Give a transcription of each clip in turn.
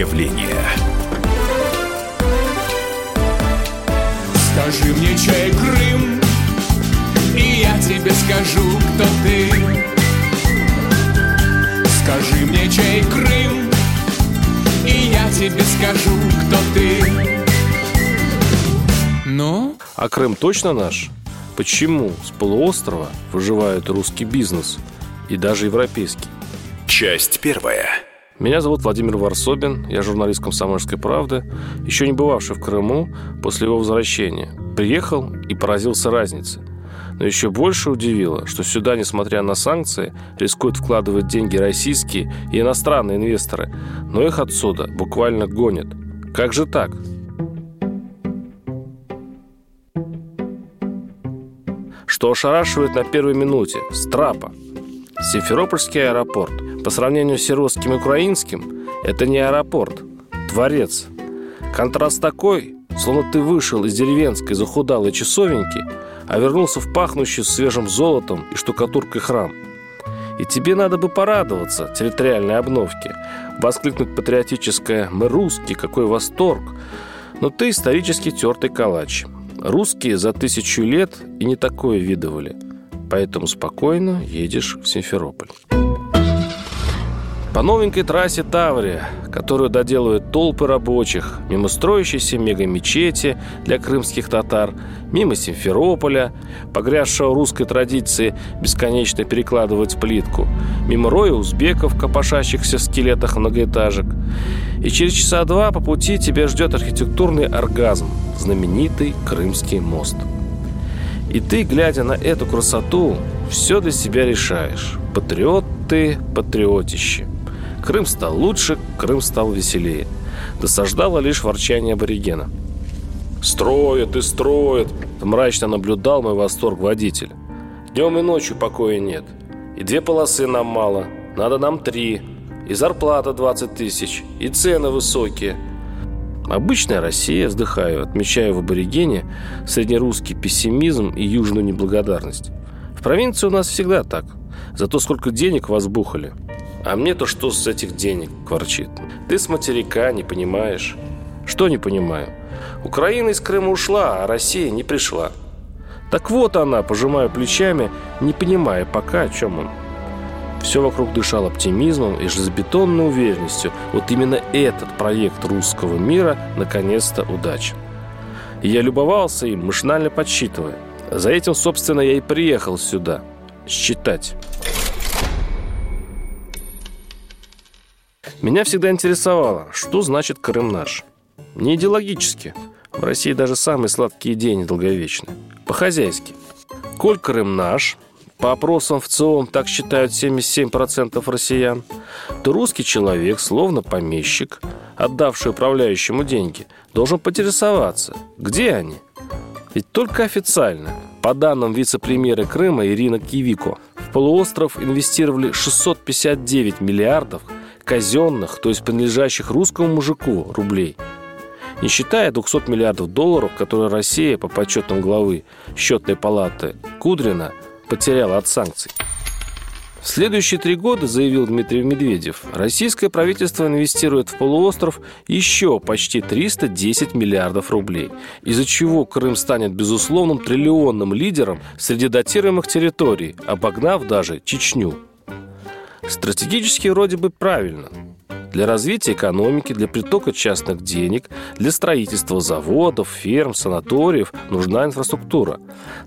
явление. Скажи мне, чей Крым, и я тебе скажу, кто ты. Скажи мне, чей Крым, и я тебе скажу, кто ты. Ну? А Крым точно наш? Почему с полуострова выживает русский бизнес и даже европейский? Часть первая. Меня зовут Владимир Варсобин, я журналист «Комсомольской правды», еще не бывавший в Крыму после его возвращения. Приехал и поразился разнице. Но еще больше удивило, что сюда, несмотря на санкции, рискуют вкладывать деньги российские и иностранные инвесторы, но их отсюда буквально гонят. Как же так? Что ошарашивает на первой минуте – Страпа. Симферопольский аэропорт – по сравнению с серовским и украинским, это не аэропорт, дворец. Контраст такой, словно ты вышел из деревенской захудалой часовеньки, а вернулся в пахнущий свежим золотом и штукатуркой храм. И тебе надо бы порадоваться территориальной обновке, воскликнуть патриотическое «Мы русские, какой восторг!» Но ты исторически тертый калач. Русские за тысячу лет и не такое видывали. Поэтому спокойно едешь в Симферополь. По новенькой трассе Таврия, которую доделывают толпы рабочих, мимо строящейся мега-мечети для крымских татар, мимо Симферополя, погрязшего русской традиции бесконечно перекладывать плитку, мимо роя узбеков, копошащихся в скелетах многоэтажек. И через часа два по пути тебя ждет архитектурный оргазм, знаменитый Крымский мост. И ты, глядя на эту красоту, все для себя решаешь. Патриот ты, патриотище. Крым стал лучше, Крым стал веселее. Досаждало лишь ворчание аборигена. «Строят и строят!» – мрачно наблюдал мой восторг водитель. «Днем и ночью покоя нет. И две полосы нам мало, надо нам три. И зарплата 20 тысяч, и цены высокие». Обычная Россия, вздыхаю, отмечаю в аборигене среднерусский пессимизм и южную неблагодарность. В провинции у нас всегда так. Зато сколько денег возбухали – а мне-то что с этих денег, кворчит. Ты с материка не понимаешь. Что не понимаю? Украина из Крыма ушла, а Россия не пришла. Так вот она, пожимая плечами, не понимая пока, о чем он. Все вокруг дышал оптимизмом и железобетонной уверенностью. Вот именно этот проект русского мира наконец-то удачен. Я любовался им, машинально подсчитывая. За этим, собственно, я и приехал сюда. Считать. Меня всегда интересовало, что значит Крым наш. Не идеологически. В России даже самые сладкие идеи недолговечны. По-хозяйски. Коль Крым наш, по опросам в ЦИОМ так считают 77% россиян, то русский человек, словно помещик, отдавший управляющему деньги, должен поинтересоваться, где они. Ведь только официально, по данным вице-премьера Крыма Ирина Кивико, в полуостров инвестировали 659 миллиардов – казенных, то есть принадлежащих русскому мужику, рублей. Не считая 200 миллиардов долларов, которые Россия, по подсчетам главы счетной палаты Кудрина, потеряла от санкций. В следующие три года, заявил Дмитрий Медведев, российское правительство инвестирует в полуостров еще почти 310 миллиардов рублей, из-за чего Крым станет безусловным триллионным лидером среди датируемых территорий, обогнав даже Чечню. Стратегически вроде бы правильно. Для развития экономики, для притока частных денег, для строительства заводов, ферм, санаториев нужна инфраструктура.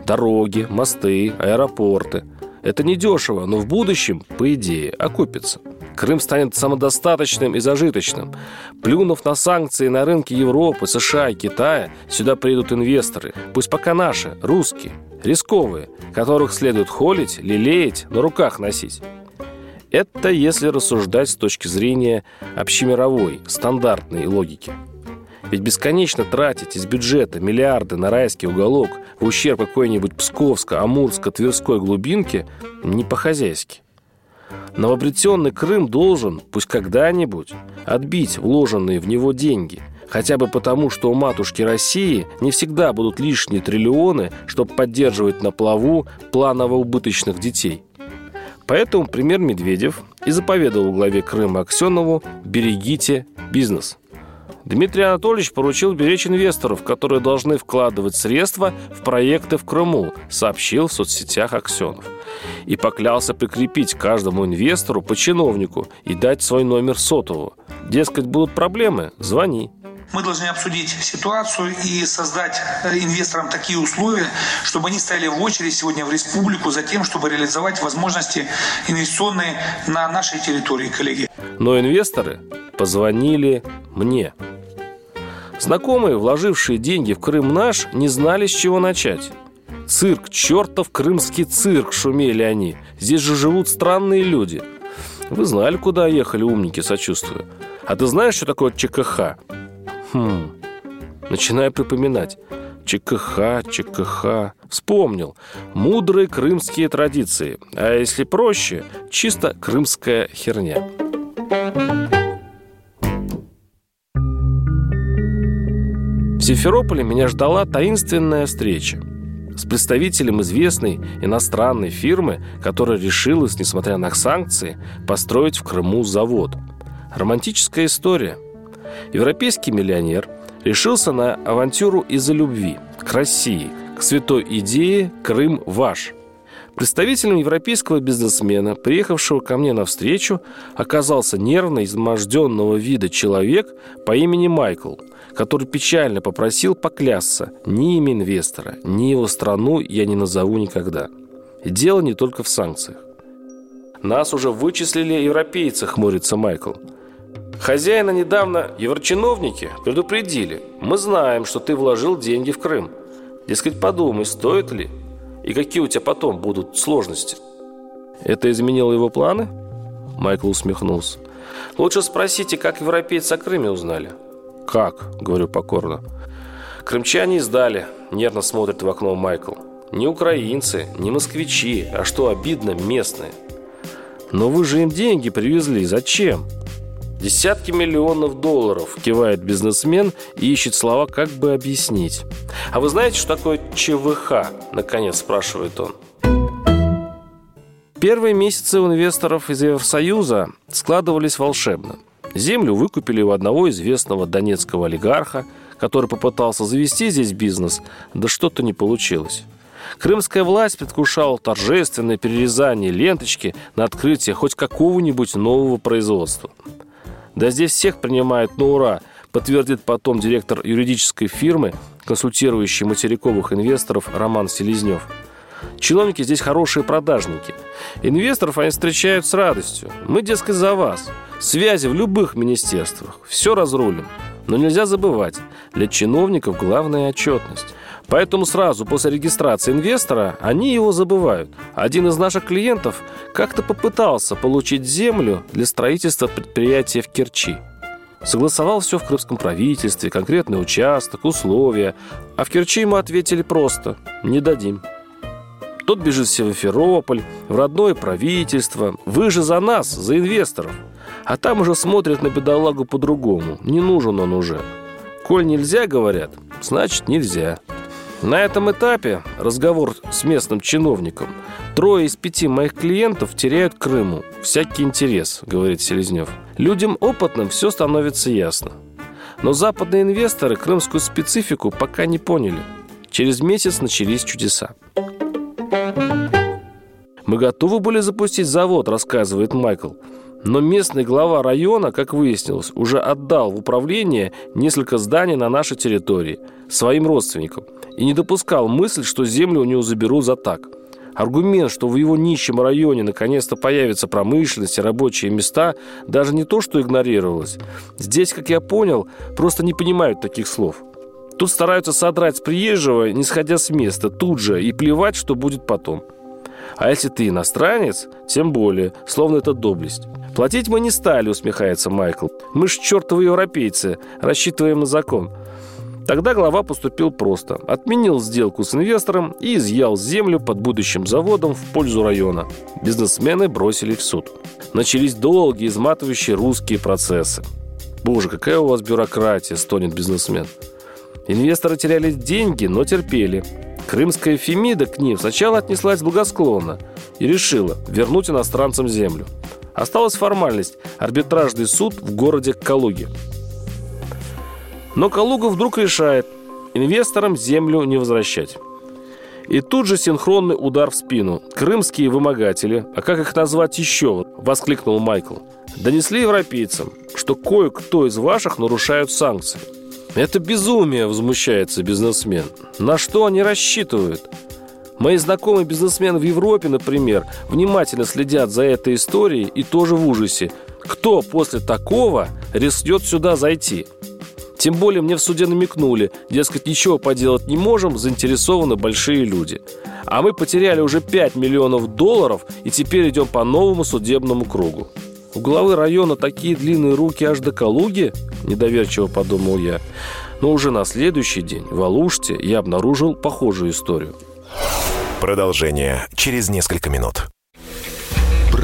Дороги, мосты, аэропорты. Это недешево, но в будущем, по идее, окупится. Крым станет самодостаточным и зажиточным. Плюнув на санкции на рынке Европы, США и Китая, сюда приедут инвесторы, пусть пока наши, русские, рисковые, которых следует холить, лелеять, на руках носить. Это если рассуждать с точки зрения общемировой, стандартной логики. Ведь бесконечно тратить из бюджета миллиарды на райский уголок в ущерб какой-нибудь Псковска, Амурска, Тверской глубинки не по-хозяйски. Новообретенный Крым должен, пусть когда-нибудь, отбить вложенные в него деньги – Хотя бы потому, что у матушки России не всегда будут лишние триллионы, чтобы поддерживать на плаву планово убыточных детей – Поэтому премьер Медведев и заповедовал главе Крыма Аксенову «берегите бизнес». Дмитрий Анатольевич поручил беречь инвесторов, которые должны вкладывать средства в проекты в Крыму, сообщил в соцсетях Аксенов. И поклялся прикрепить каждому инвестору по чиновнику и дать свой номер сотового. Дескать, будут проблемы – звони. Мы должны обсудить ситуацию и создать э, инвесторам такие условия, чтобы они стояли в очередь сегодня в республику за тем, чтобы реализовать возможности инвестиционные на нашей территории, коллеги. Но инвесторы позвонили мне. Знакомые, вложившие деньги в Крым наш, не знали, с чего начать. Цирк, чертов крымский цирк, шумели они. Здесь же живут странные люди. Вы знали, куда ехали, умники, сочувствую. А ты знаешь, что такое ЧКХ? Хм. Начинаю припоминать. ЧКХ, ЧКХ. Вспомнил. Мудрые крымские традиции. А если проще, чисто крымская херня. В Симферополе меня ждала таинственная встреча с представителем известной иностранной фирмы, которая решилась, несмотря на санкции, построить в Крыму завод. Романтическая история – Европейский миллионер решился на авантюру из-за любви к России, к святой идее «Крым ваш». Представителем европейского бизнесмена, приехавшего ко мне навстречу, оказался нервно изможденного вида человек по имени Майкл, который печально попросил поклясться ни имя инвестора, ни его страну я не назову никогда. Дело не только в санкциях. «Нас уже вычислили европейцы», — хмурится Майкл. Хозяина недавно еврочиновники предупредили. Мы знаем, что ты вложил деньги в Крым. Дескать, подумай, стоит ли? И какие у тебя потом будут сложности? Это изменило его планы? Майкл усмехнулся. Лучше спросите, как европейцы о Крыме узнали. Как? Говорю покорно. Крымчане издали. Нервно смотрит в окно Майкл. Не украинцы, не москвичи, а что обидно, местные. Но вы же им деньги привезли. Зачем? Десятки миллионов долларов, кивает бизнесмен и ищет слова, как бы объяснить. А вы знаете, что такое ЧВХ? Наконец спрашивает он. Первые месяцы у инвесторов из Евросоюза складывались волшебно. Землю выкупили у одного известного донецкого олигарха, который попытался завести здесь бизнес, да что-то не получилось. Крымская власть предвкушала торжественное перерезание ленточки на открытие хоть какого-нибудь нового производства – да здесь всех принимают на ура, подтвердит потом директор юридической фирмы, консультирующий материковых инвесторов Роман Селезнев. Чиновники здесь хорошие продажники. Инвесторов они встречают с радостью. Мы, дескать, за вас. Связи в любых министерствах. Все разрулим. Но нельзя забывать, для чиновников главная отчетность. Поэтому сразу после регистрации инвестора они его забывают. Один из наших клиентов как-то попытался получить землю для строительства предприятия в Керчи. Согласовал все в крымском правительстве, конкретный участок, условия. А в Керчи ему ответили просто «не дадим». Тот бежит в Севаферополь, в родное правительство. Вы же за нас, за инвесторов. А там уже смотрят на бедолагу по-другому. Не нужен он уже. Коль нельзя, говорят, значит нельзя. На этом этапе разговор с местным чиновником. Трое из пяти моих клиентов теряют Крыму. Всякий интерес, говорит Селезнев. Людям опытным все становится ясно. Но западные инвесторы крымскую специфику пока не поняли. Через месяц начались чудеса. Мы готовы были запустить завод, рассказывает Майкл. Но местный глава района, как выяснилось, уже отдал в управление несколько зданий на нашей территории своим родственникам и не допускал мысль, что землю у него заберут за так. Аргумент, что в его нищем районе наконец-то появится промышленность и рабочие места, даже не то, что игнорировалось. Здесь, как я понял, просто не понимают таких слов. Тут стараются содрать с приезжего, не сходя с места, тут же, и плевать, что будет потом. А если ты иностранец, тем более, словно это доблесть. Платить мы не стали, усмехается Майкл. Мы ж чертовы европейцы, рассчитываем на закон. Тогда глава поступил просто. Отменил сделку с инвестором и изъял землю под будущим заводом в пользу района. Бизнесмены бросили в суд. Начались долгие, изматывающие русские процессы. «Боже, какая у вас бюрократия!» – стонет бизнесмен. Инвесторы теряли деньги, но терпели. Крымская Фемида к ним сначала отнеслась благосклонно. и решила вернуть иностранцам землю. Осталась формальность – арбитражный суд в городе Калуге. Но Калуга вдруг решает инвесторам землю не возвращать. И тут же синхронный удар в спину. Крымские вымогатели, а как их назвать еще, воскликнул Майкл, донесли европейцам, что кое-кто из ваших нарушают санкции. Это безумие, возмущается бизнесмен. На что они рассчитывают? Мои знакомые бизнесмены в Европе, например, внимательно следят за этой историей и тоже в ужасе. Кто после такого рискнет сюда зайти? Тем более мне в суде намекнули, дескать, ничего поделать не можем, заинтересованы большие люди. А мы потеряли уже 5 миллионов долларов и теперь идем по новому судебному кругу. У главы района такие длинные руки аж до Калуги? Недоверчиво подумал я. Но уже на следующий день в Алуште я обнаружил похожую историю. Продолжение через несколько минут.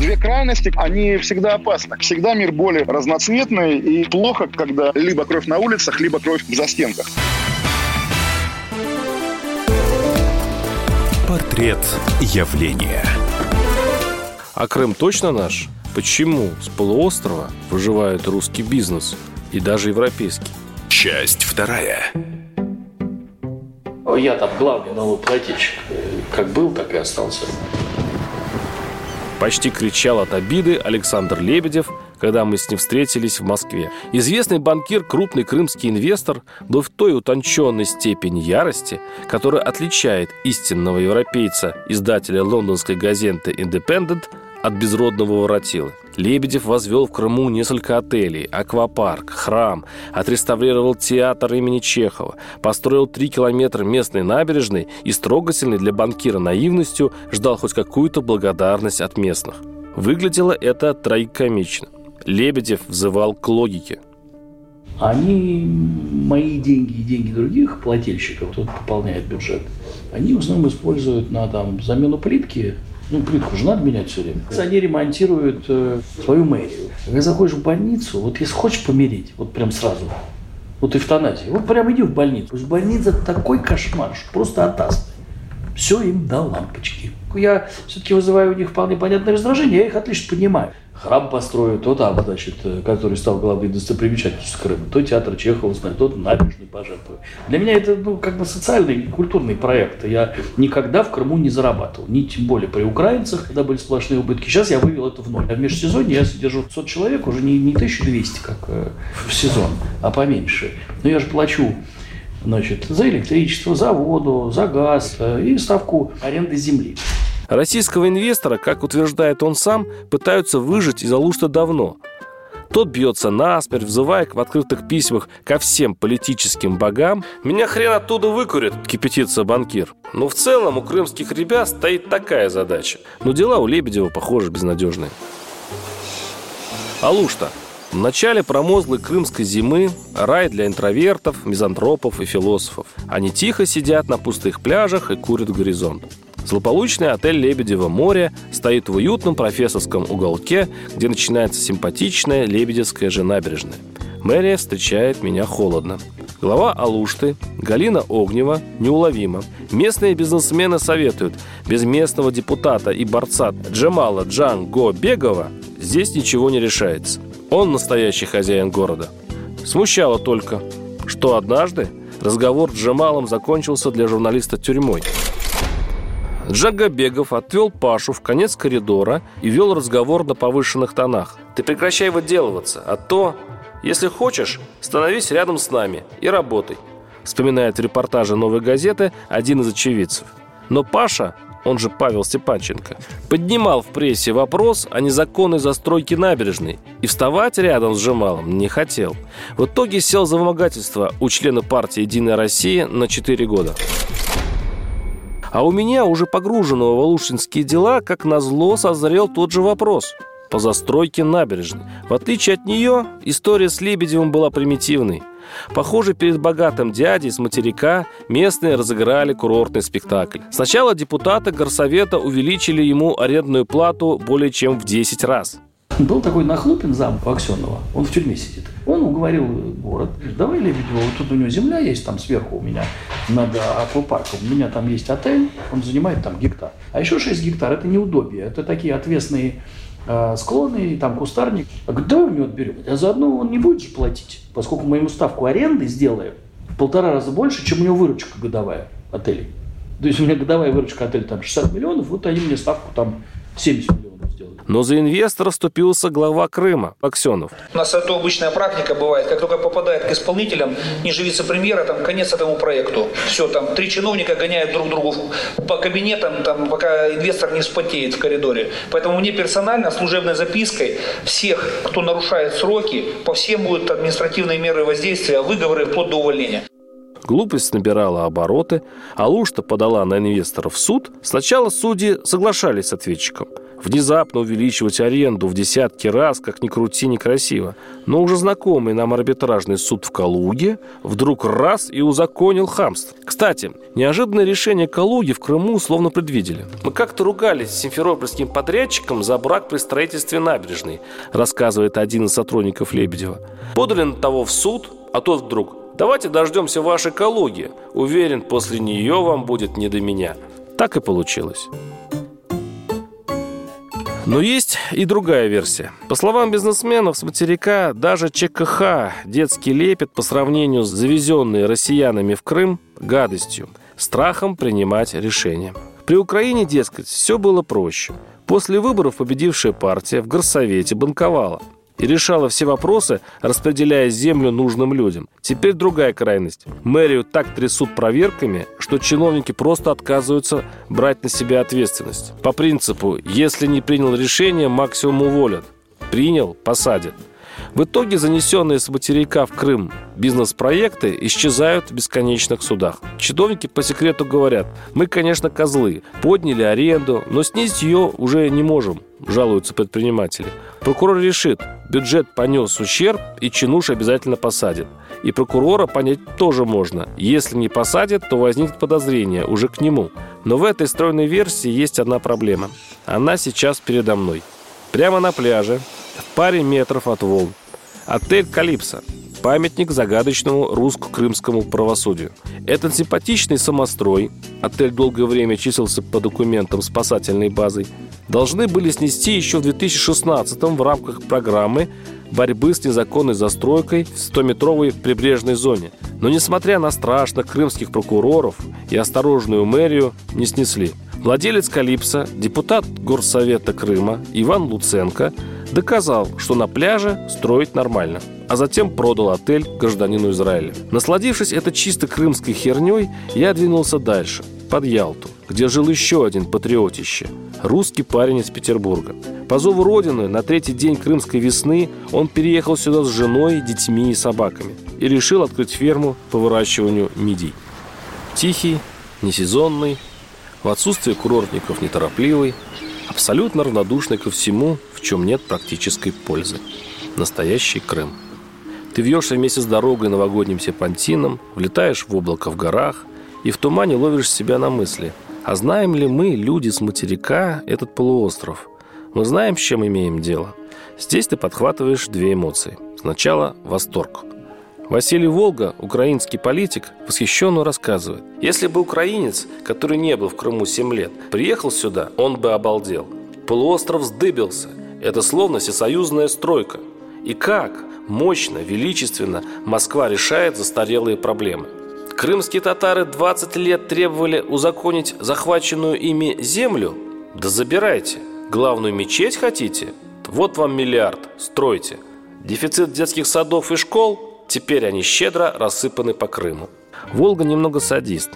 Две крайности, они всегда опасны. Всегда мир более разноцветный и плохо, когда либо кровь на улицах, либо кровь в застенках. Портрет явления. А Крым точно наш? Почему с полуострова выживает русский бизнес и даже европейский? Часть вторая. Я там главный налогоплательщик. Как был, так и остался. Почти кричал от обиды Александр Лебедев, когда мы с ним встретились в Москве. Известный банкир, крупный крымский инвестор, был в той утонченной степени ярости, которая отличает истинного европейца, издателя лондонской газеты «Индепендент», от безродного воротилы. Лебедев возвел в Крыму несколько отелей, аквапарк, храм, отреставрировал театр имени Чехова, построил три километра местной набережной и с трогательной для банкира наивностью ждал хоть какую-то благодарность от местных. Выглядело это трагикомично. Лебедев взывал к логике. Они, мои деньги и деньги других плательщиков, кто пополняет бюджет, они в основном используют на там, замену плитки. Ну, плитку же надо менять все время. Они ремонтируют э, свою мэрию. Когда заходишь в больницу, вот если хочешь помереть, вот прям сразу, вот эвтаназия, вот прям иди в больницу. То есть больница такой кошмар, что просто атас. Все им до лампочки. Я все-таки вызываю у них вполне понятное раздражение, я их отлично понимаю. Храм построят, то там, значит, э, который стал главной достопримечательностью Крыма, то театр Чехова знает, то набережный пожертвую. Для меня это, ну, как бы социальный культурный проект. Я никогда в Крыму не зарабатывал, ни тем более при украинцах, когда были сплошные убытки. Сейчас я вывел это в ноль. А в межсезонье я содержу 500 человек, уже не, не 1200, как э, в сезон, а поменьше. Но я же плачу значит, за электричество, за воду, за газ э, и ставку аренды земли. Российского инвестора, как утверждает он сам, пытаются выжить из Алушта давно. Тот бьется насмерть, взывая в открытых письмах ко всем политическим богам. «Меня хрен оттуда выкурят», – кипятится банкир. Но в целом у крымских ребят стоит такая задача. Но дела у Лебедева, похоже, безнадежные. Алушта. В начале промозглой крымской зимы рай для интровертов, мизантропов и философов. Они тихо сидят на пустых пляжах и курят горизонт. Злополучный отель «Лебедево море» стоит в уютном профессорском уголке, где начинается симпатичная Лебедевская же набережная. Мэрия встречает меня холодно. Глава Алушты, Галина Огнева, неуловима. Местные бизнесмены советуют, без местного депутата и борца Джамала Джанго Бегова здесь ничего не решается. Он настоящий хозяин города. Смущало только, что однажды разговор с Джамалом закончился для журналиста тюрьмой. Джагабегов отвел Пашу в конец коридора и вел разговор на повышенных тонах. «Ты прекращай выделываться, а то, если хочешь, становись рядом с нами и работай», вспоминает в репортаже «Новой газеты» один из очевидцев. Но Паша он же Павел Степанченко, поднимал в прессе вопрос о незаконной застройке набережной и вставать рядом с Жемалом не хотел. В итоге сел за вымогательство у члена партии «Единая Россия» на 4 года. А у меня, уже погруженного в алушинские дела, как назло созрел тот же вопрос по застройке набережной. В отличие от нее, история с Лебедевым была примитивной – Похоже, перед богатым дядей с материка местные разыграли курортный спектакль. Сначала депутаты горсовета увеличили ему арендную плату более чем в 10 раз. Был такой Нахлупин, зам Аксенова, он в тюрьме сидит. Он уговорил город, давай Лебедева, вот тут у него земля есть, там сверху у меня над аквапарком, у меня там есть отель, он занимает там гектар. А еще 6 гектар – это неудобие, это такие отвесные э, склоны, там кустарник. А давай у него отберем. А заодно он не будет же платить, поскольку мы ему ставку аренды сделаем в полтора раза больше, чем у него выручка годовая отелей. То есть у меня годовая выручка отеля там 60 миллионов, вот они мне ставку там 70 миллионов. Но за инвестора вступился глава Крыма Аксенов. У нас это обычная практика бывает. Как только попадает к исполнителям, ниже вице-премьера, там конец этому проекту. Все, там три чиновника гоняют друг другу по кабинетам, там, пока инвестор не вспотеет в коридоре. Поэтому мне персонально служебной запиской всех, кто нарушает сроки, по всем будут административные меры воздействия, выговоры вплоть до увольнения. Глупость набирала обороты, а Лушта подала на инвесторов в суд. Сначала судьи соглашались с ответчиком – Внезапно увеличивать аренду в десятки раз, как ни крути, некрасиво. Но уже знакомый нам арбитражный суд в Калуге вдруг раз и узаконил хамство. Кстати, неожиданное решение Калуги в Крыму словно предвидели. Мы как-то ругались с симферопольским подрядчиком за брак при строительстве набережной, рассказывает один из сотрудников Лебедева. Подали на того в суд, а тот вдруг Давайте дождемся вашей Калуги. Уверен, после нее вам будет не до меня. Так и получилось. Но есть и другая версия. По словам бизнесменов с материка, даже ЧКХ детский лепет по сравнению с завезенной россиянами в Крым гадостью, страхом принимать решения. При Украине, дескать, все было проще. После выборов победившая партия в горсовете банковала – и решала все вопросы, распределяя землю нужным людям. Теперь другая крайность. Мэрию так трясут проверками, что чиновники просто отказываются брать на себя ответственность. По принципу, если не принял решение, максимум уволят. Принял – посадят. В итоге занесенные с материка в Крым бизнес-проекты исчезают в бесконечных судах. Чиновники по секрету говорят, мы, конечно, козлы, подняли аренду, но снизить ее уже не можем, жалуются предприниматели. Прокурор решит, бюджет понес ущерб и чинуш обязательно посадит. И прокурора понять тоже можно. Если не посадят, то возникнет подозрение уже к нему. Но в этой стройной версии есть одна проблема. Она сейчас передо мной. Прямо на пляже, в паре метров от волн. Отель «Калипсо» – памятник загадочному русско-крымскому правосудию. Этот симпатичный самострой, отель долгое время числился по документам спасательной базой, должны были снести еще в 2016 в рамках программы борьбы с незаконной застройкой в 100-метровой прибрежной зоне. Но несмотря на страшных крымских прокуроров и осторожную мэрию, не снесли. Владелец «Калипсо», депутат Горсовета Крыма Иван Луценко – доказал, что на пляже строить нормально, а затем продал отель гражданину Израиля. Насладившись этой чисто крымской херней, я двинулся дальше, под Ялту, где жил еще один патриотище – русский парень из Петербурга. По зову родины на третий день крымской весны он переехал сюда с женой, детьми и собаками и решил открыть ферму по выращиванию мидий. Тихий, несезонный, в отсутствие курортников неторопливый, абсолютно равнодушный ко всему, в чем нет практической пользы. Настоящий Крым. Ты вьешься вместе с дорогой новогодним серпантином, влетаешь в облако в горах и в тумане ловишь себя на мысли. А знаем ли мы, люди с материка, этот полуостров? Мы знаем, с чем имеем дело. Здесь ты подхватываешь две эмоции. Сначала восторг – Василий Волга, украинский политик, восхищенно рассказывает. Если бы украинец, который не был в Крыму 7 лет, приехал сюда, он бы обалдел. Полуостров сдыбился. Это словно всесоюзная стройка. И как мощно, величественно Москва решает застарелые проблемы. Крымские татары 20 лет требовали узаконить захваченную ими землю? Да забирайте. Главную мечеть хотите? Вот вам миллиард, стройте. Дефицит детских садов и школ? Теперь они щедро рассыпаны по Крыму. Волга немного садист.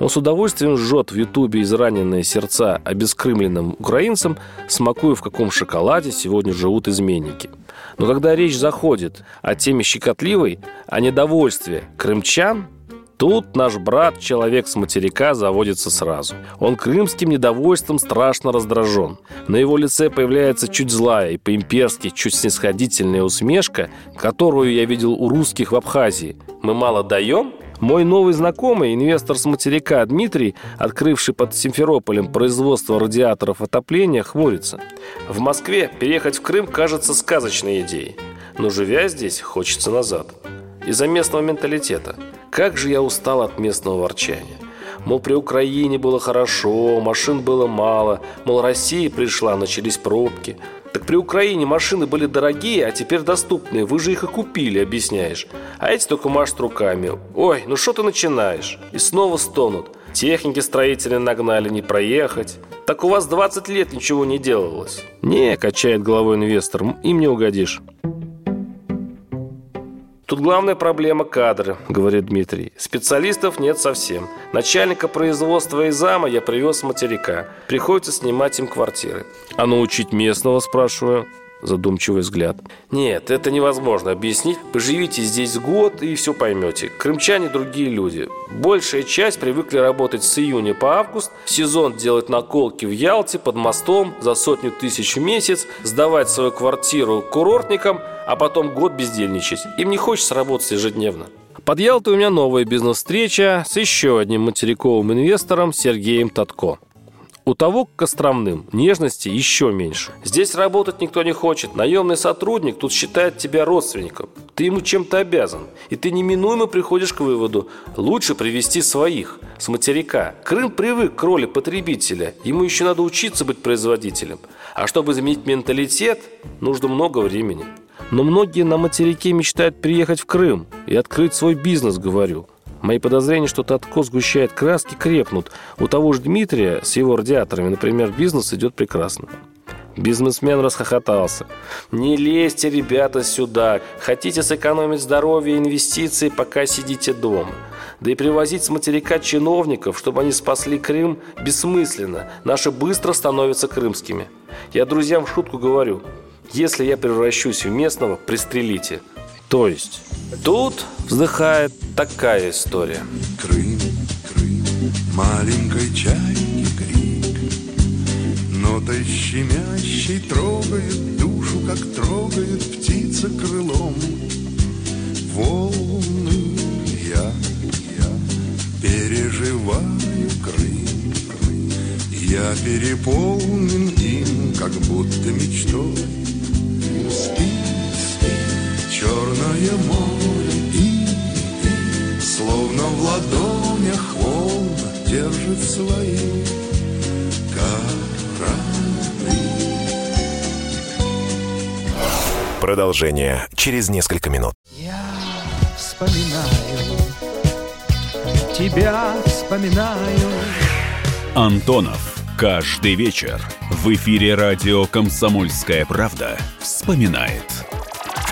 Он с удовольствием жжет в Ютубе израненные сердца обескрымленным украинцам, смакуя, в каком шоколаде сегодня живут изменники. Но когда речь заходит о теме щекотливой, о недовольстве крымчан, Тут наш брат, человек с материка, заводится сразу. Он крымским недовольством страшно раздражен. На его лице появляется чуть злая и по-имперски чуть снисходительная усмешка, которую я видел у русских в Абхазии. Мы мало даем? Мой новый знакомый, инвестор с материка Дмитрий, открывший под Симферополем производство радиаторов отопления, хмурится. В Москве переехать в Крым кажется сказочной идеей. Но живя здесь, хочется назад. Из-за местного менталитета – как же я устал от местного ворчания. Мол, при Украине было хорошо, машин было мало, мол, Россия пришла, начались пробки. Так при Украине машины были дорогие, а теперь доступные. Вы же их и купили, объясняешь. А эти только машут руками. Ой, ну что ты начинаешь? И снова стонут. Техники строители нагнали, не проехать. Так у вас 20 лет ничего не делалось. Не, качает головой инвестор, им не угодишь. Тут главная проблема кадры, говорит Дмитрий. Специалистов нет совсем. Начальника производства и зама я привез с материка. Приходится снимать им квартиры. А научить местного, спрашиваю? Задумчивый взгляд. Нет, это невозможно объяснить. Поживите здесь год и все поймете. Крымчане другие люди. Большая часть привыкли работать с июня по август, сезон делать наколки в Ялте, под мостом, за сотню тысяч в месяц, сдавать свою квартиру курортникам, а потом год бездельничать. Им не хочется работать ежедневно. Под Ялтой у меня новая бизнес-встреча с еще одним материковым инвестором Сергеем Татко. У того к островным нежности еще меньше. Здесь работать никто не хочет. Наемный сотрудник тут считает тебя родственником. Ты ему чем-то обязан. И ты неминуемо приходишь к выводу, лучше привести своих, с материка. Крым привык к роли потребителя. Ему еще надо учиться быть производителем. А чтобы изменить менталитет, нужно много времени. Но многие на материке мечтают приехать в Крым и открыть свой бизнес, говорю. Мои подозрения, что Татко сгущает краски, крепнут. У того же Дмитрия с его радиаторами, например, бизнес идет прекрасно. Бизнесмен расхохотался. «Не лезьте, ребята, сюда. Хотите сэкономить здоровье и инвестиции, пока сидите дома. Да и привозить с материка чиновников, чтобы они спасли Крым, бессмысленно. Наши быстро становятся крымскими. Я друзьям в шутку говорю, если я превращусь в местного, пристрелите. То есть, тут вздыхает такая история. Крым, Крым, маленькой чайки крик, Нотой щемящей трогает душу, как трогает птица крылом. Волны я, я переживаю Крым, Крым. Я переполнен им, как будто мечтой. Черное море и, Словно в ладонях волн держит свои корабли. Продолжение через несколько минут. Я вспоминаю, тебя вспоминаю. Антонов. Каждый вечер в эфире радио «Комсомольская правда» вспоминает.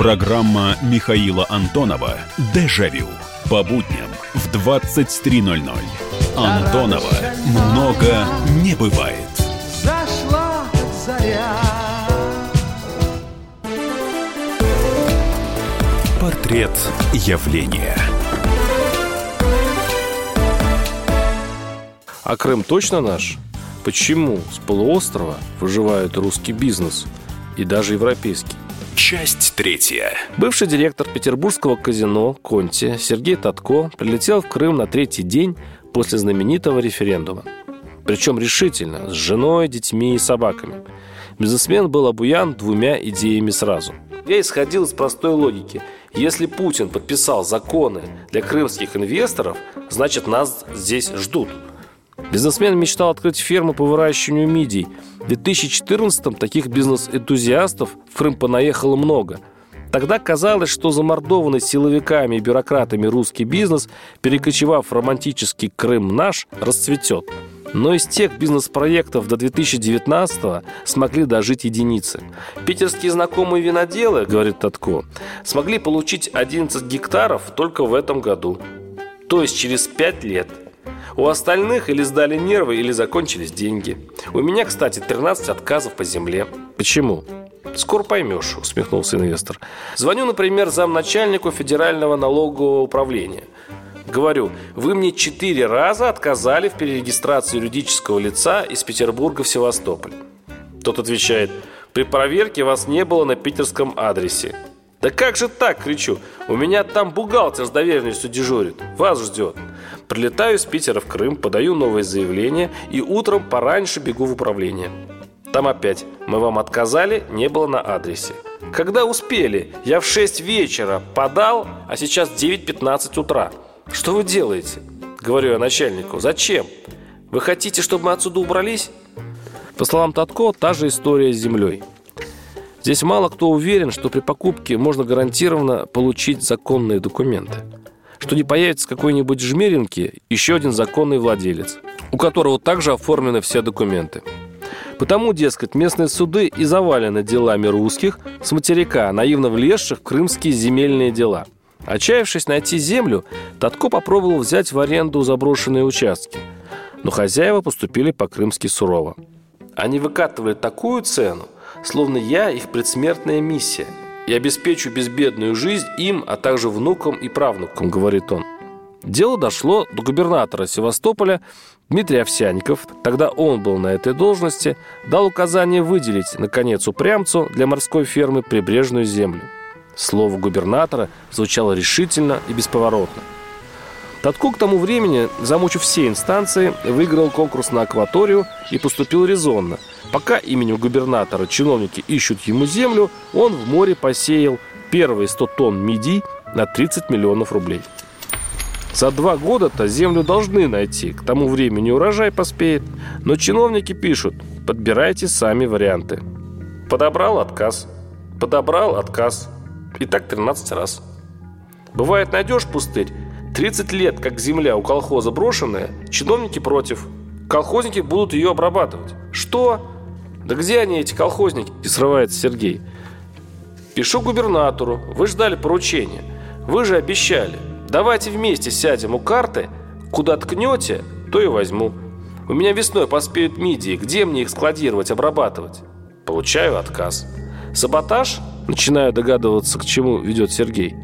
Программа Михаила Антонова «Дежавю» по будням в 23.00. Антонова много не бывает. Зашла заря. Портрет явления. А Крым точно наш? Почему с полуострова выживает русский бизнес и даже европейский? Часть третья. Бывший директор петербургского казино Конти Сергей Татко прилетел в Крым на третий день после знаменитого референдума. Причем решительно, с женой, детьми и собаками. Бизнесмен был обуян двумя идеями сразу. Я исходил из простой логики. Если Путин подписал законы для крымских инвесторов, значит нас здесь ждут. Бизнесмен мечтал открыть ферму по выращиванию мидий. В 2014-м таких бизнес-энтузиастов в Крым понаехало много. Тогда казалось, что замордованный силовиками и бюрократами русский бизнес, перекочевав в романтический Крым наш, расцветет. Но из тех бизнес-проектов до 2019-го смогли дожить единицы. Питерские знакомые виноделы, говорит Татко, смогли получить 11 гектаров только в этом году. То есть через 5 лет. У остальных или сдали нервы, или закончились деньги. У меня, кстати, 13 отказов по земле. Почему? Скоро поймешь, усмехнулся инвестор. Звоню, например, замначальнику Федерального налогового управления. Говорю, вы мне четыре раза отказали в перерегистрации юридического лица из Петербурга в Севастополь. Тот отвечает, при проверке вас не было на питерском адресе. Да как же так, кричу, у меня там бухгалтер с доверенностью дежурит, вас ждет. Прилетаю из Питера в Крым, подаю новое заявление и утром пораньше бегу в управление. Там опять, мы вам отказали, не было на адресе. Когда успели? Я в 6 вечера подал, а сейчас 9.15 утра. Что вы делаете? Говорю я начальнику. Зачем? Вы хотите, чтобы мы отсюда убрались? По словам Татко, та же история с землей. Здесь мало кто уверен, что при покупке можно гарантированно получить законные документы. Что не появится какой-нибудь жмеринки еще один законный владелец, у которого также оформлены все документы. Потому, дескать, местные суды и завалены делами русских с материка, наивно влезших в крымские земельные дела – Отчаявшись найти землю, Татко попробовал взять в аренду заброшенные участки. Но хозяева поступили по-крымски сурово. Они выкатывали такую цену, словно я их предсмертная миссия. И обеспечу безбедную жизнь им, а также внукам и правнукам, говорит он. Дело дошло до губернатора Севастополя Дмитрия Овсянников. Тогда он был на этой должности, дал указание выделить, наконец, упрямцу для морской фермы прибрежную землю. Слово губернатора звучало решительно и бесповоротно. Татко к тому времени, замучив все инстанции, выиграл конкурс на акваторию и поступил резонно. Пока именем губернатора чиновники ищут ему землю, он в море посеял первые 100 тонн мидий на 30 миллионов рублей. За два года-то землю должны найти, к тому времени урожай поспеет. Но чиновники пишут, подбирайте сами варианты. Подобрал отказ. Подобрал отказ. И так 13 раз. Бывает, найдешь пустырь, 30 лет, как земля у колхоза брошенная, чиновники против. Колхозники будут ее обрабатывать. Что? Да где они, эти колхозники? Срывается Сергей. Пишу губернатору. Вы ждали поручения. Вы же обещали. Давайте вместе сядем у карты. Куда ткнете, то и возьму. У меня весной поспеют мидии. Где мне их складировать, обрабатывать? Получаю отказ. Саботаж? Начинаю догадываться, к чему ведет Сергей.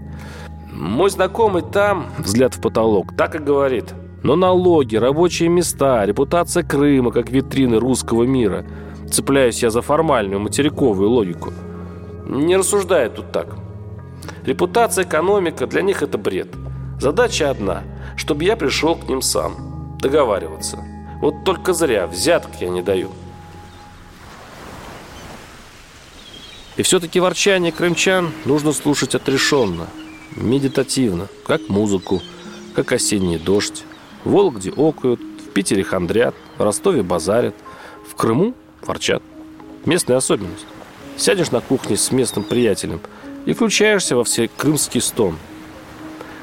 Мой знакомый там, взгляд в потолок, так и говорит. Но налоги, рабочие места, репутация Крыма как витрины русского мира. Цепляюсь я за формальную материковую логику. Не рассуждает тут так. Репутация, экономика, для них это бред. Задача одна, чтобы я пришел к ним сам. Договариваться. Вот только зря, взяток я не даю. И все-таки ворчание крымчан нужно слушать отрешенно, медитативно, как музыку, как осенний дождь. В Вологде окают, в Питере хандрят, в Ростове базарят, в Крыму ворчат. Местная особенность. Сядешь на кухне с местным приятелем и включаешься во все крымский стон.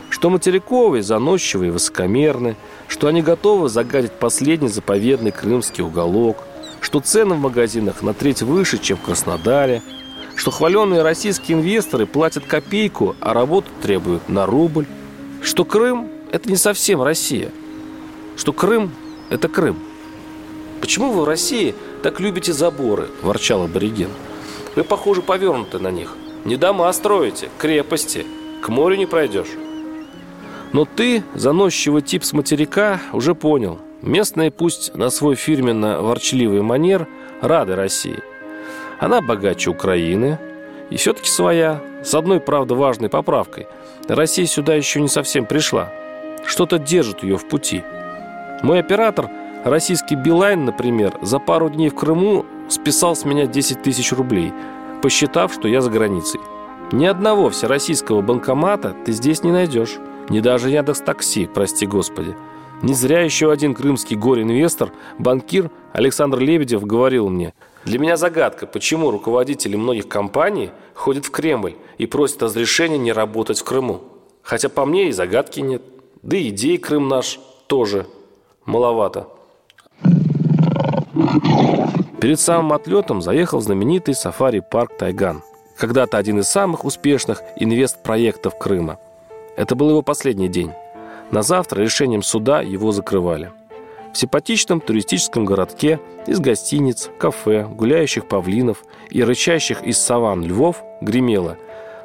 Что материковые, заносчивые, высокомерны, что они готовы загадить последний заповедный крымский уголок, что цены в магазинах на треть выше, чем в Краснодаре – что хваленные российские инвесторы платят копейку, а работу требуют на рубль, что Крым – это не совсем Россия, что Крым – это Крым. «Почему вы в России так любите заборы?» – ворчал абориген. «Вы, похоже, повернуты на них. Не дома строите, крепости. К морю не пройдешь». Но ты, заносчивый тип с материка, уже понял. Местные, пусть на свой фирменно-ворчливый манер, рады России – она богаче Украины и все-таки своя, с одной, правда, важной поправкой. Россия сюда еще не совсем пришла. Что-то держит ее в пути. Мой оператор Российский Билайн, например, за пару дней в Крыму списал с меня 10 тысяч рублей, посчитав, что я за границей. Ни одного всероссийского банкомата ты здесь не найдешь. Ни даже Яндекс Такси, прости господи. Не зря еще один крымский горе-инвестор, банкир Александр Лебедев говорил мне, «Для меня загадка, почему руководители многих компаний ходят в Кремль и просят разрешения не работать в Крыму. Хотя по мне и загадки нет. Да и идей Крым наш тоже маловато». Перед самым отлетом заехал знаменитый сафари-парк «Тайган». Когда-то один из самых успешных инвест-проектов Крыма. Это был его последний день. На завтра решением суда его закрывали. В симпатичном туристическом городке из гостиниц, кафе, гуляющих павлинов и рычащих из саван львов гремело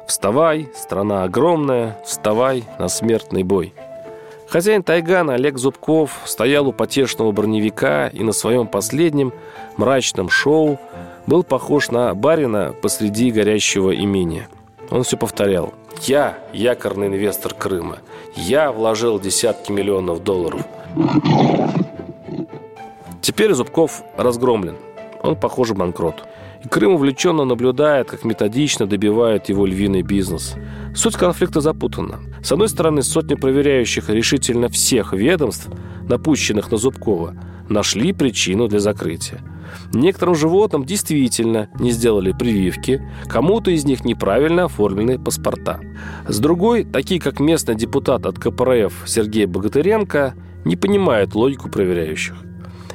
«Вставай, страна огромная, вставай на смертный бой». Хозяин Тайгана Олег Зубков стоял у потешного броневика и на своем последнем мрачном шоу был похож на барина посреди горящего имения. Он все повторял. «Я якорный инвестор Крыма. Я вложил десятки миллионов долларов». Теперь Зубков разгромлен. Он, похоже, банкрот. И Крым увлеченно наблюдает, как методично добивает его львиный бизнес. Суть конфликта запутана. С одной стороны, сотни проверяющих решительно всех ведомств, напущенных на Зубкова, нашли причину для закрытия. Некоторым животным действительно не сделали прививки, кому-то из них неправильно оформлены паспорта. С другой, такие как местный депутат от КПРФ Сергей Богатыренко, не понимают логику проверяющих.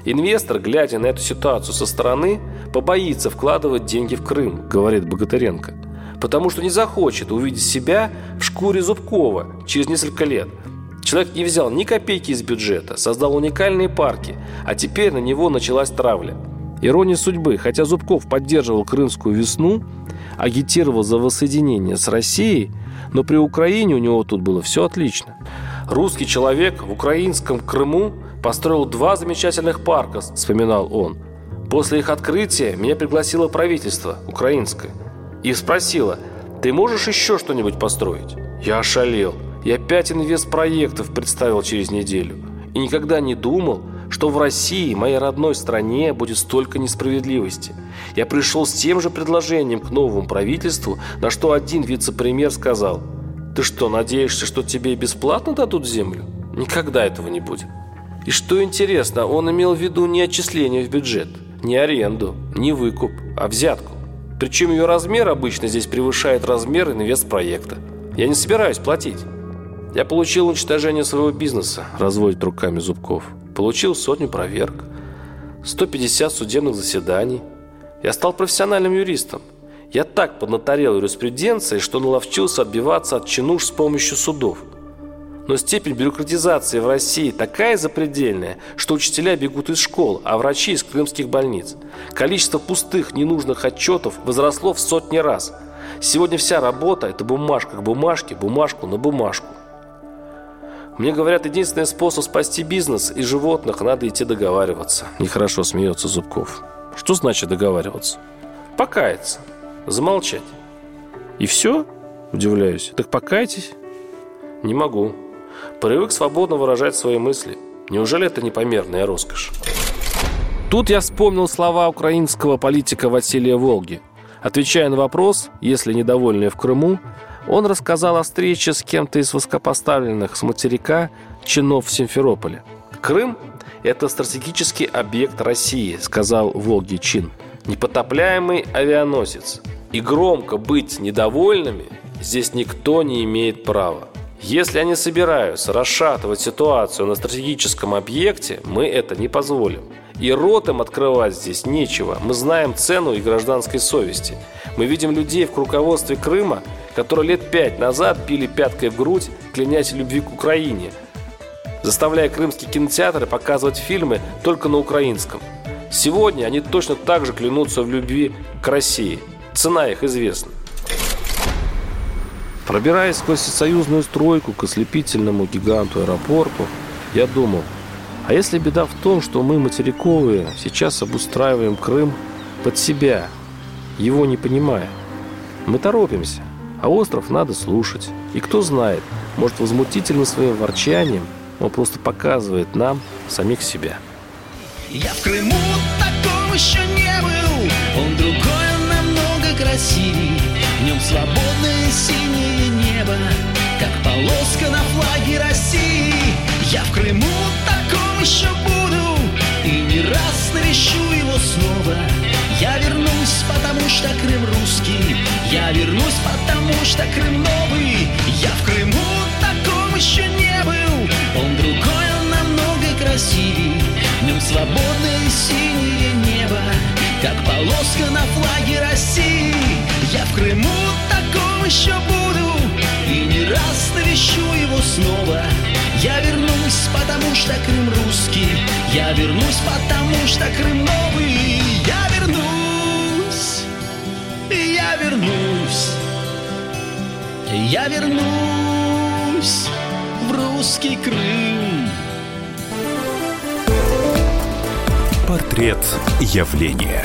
Инвестор, глядя на эту ситуацию со стороны, побоится вкладывать деньги в Крым, говорит Богатыренко. Потому что не захочет увидеть себя в шкуре Зубкова через несколько лет. Человек не взял ни копейки из бюджета, создал уникальные парки, а теперь на него началась травля. Ирония судьбы, хотя Зубков поддерживал Крымскую весну, агитировал за воссоединение с Россией, но при Украине у него тут было все отлично. Русский человек в украинском Крыму построил два замечательных парка, вспоминал он. После их открытия меня пригласило правительство украинское и спросило, ты можешь еще что-нибудь построить? Я ошалел. Я пять инвестпроектов представил через неделю. И никогда не думал, что в России, моей родной стране, будет столько несправедливости. Я пришел с тем же предложением к новому правительству, на что один вице-премьер сказал, «Ты что, надеешься, что тебе бесплатно дадут землю? Никогда этого не будет». И что интересно, он имел в виду не отчисление в бюджет, не аренду, не выкуп, а взятку. Причем ее размер обычно здесь превышает размер инвестпроекта. Я не собираюсь платить. Я получил уничтожение своего бизнеса, разводит руками Зубков. Получил сотню проверок, 150 судебных заседаний. Я стал профессиональным юристом. Я так поднаторел юриспруденцией, что наловчился отбиваться от чинуш с помощью судов – но степень бюрократизации в России такая запредельная, что учителя бегут из школ, а врачи из крымских больниц. Количество пустых, ненужных отчетов возросло в сотни раз. Сегодня вся работа – это бумажка к бумажке, бумажку на бумажку. Мне говорят, единственный способ спасти бизнес и животных – надо идти договариваться. Нехорошо смеется Зубков. Что значит договариваться? Покаяться. Замолчать. И все? Удивляюсь. Так покайтесь. Не могу. Привык свободно выражать свои мысли. Неужели это непомерная роскошь? Тут я вспомнил слова украинского политика Василия Волги. Отвечая на вопрос, если недовольны в Крыму, он рассказал о встрече с кем-то из высокопоставленных с материка чинов в Симферополе. «Крым – это стратегический объект России», – сказал Волги Чин. «Непотопляемый авианосец. И громко быть недовольными здесь никто не имеет права. Если они собираются расшатывать ситуацию на стратегическом объекте, мы это не позволим. И рот им открывать здесь нечего. Мы знаем цену и гражданской совести. Мы видим людей в руководстве Крыма, которые лет пять назад пили пяткой в грудь, клянясь любви к Украине, заставляя крымские кинотеатры показывать фильмы только на украинском. Сегодня они точно так же клянутся в любви к России. Цена их известна. Пробираясь сквозь союзную стройку к ослепительному гиганту аэропорту, я думал, а если беда в том, что мы, материковые, сейчас обустраиваем Крым под себя, его не понимая? Мы торопимся, а остров надо слушать. И кто знает, может, возмутительным своим ворчанием он просто показывает нам самих себя. Я в Крыму таком еще не был Он другой, он намного красивей В нем свободное синее небо Как полоска на флаге России. Я в Крыму таком еще буду И не раз навещу его снова. Я вернусь, потому что Крым русский. Я вернусь, потому что Крым новый. Я в Крыму таком еще не был. Он другой, он намного красивей. В нем свободное синее небо Как полоска на флаге России. Я в Крыму таком еще буду И не раз навещу его снова. Я вернусь, потому что Крым русский. Я вернусь, потому что Крым новый. Я вернусь, я вернусь. Я вернусь в русский Крым. Портрет явления.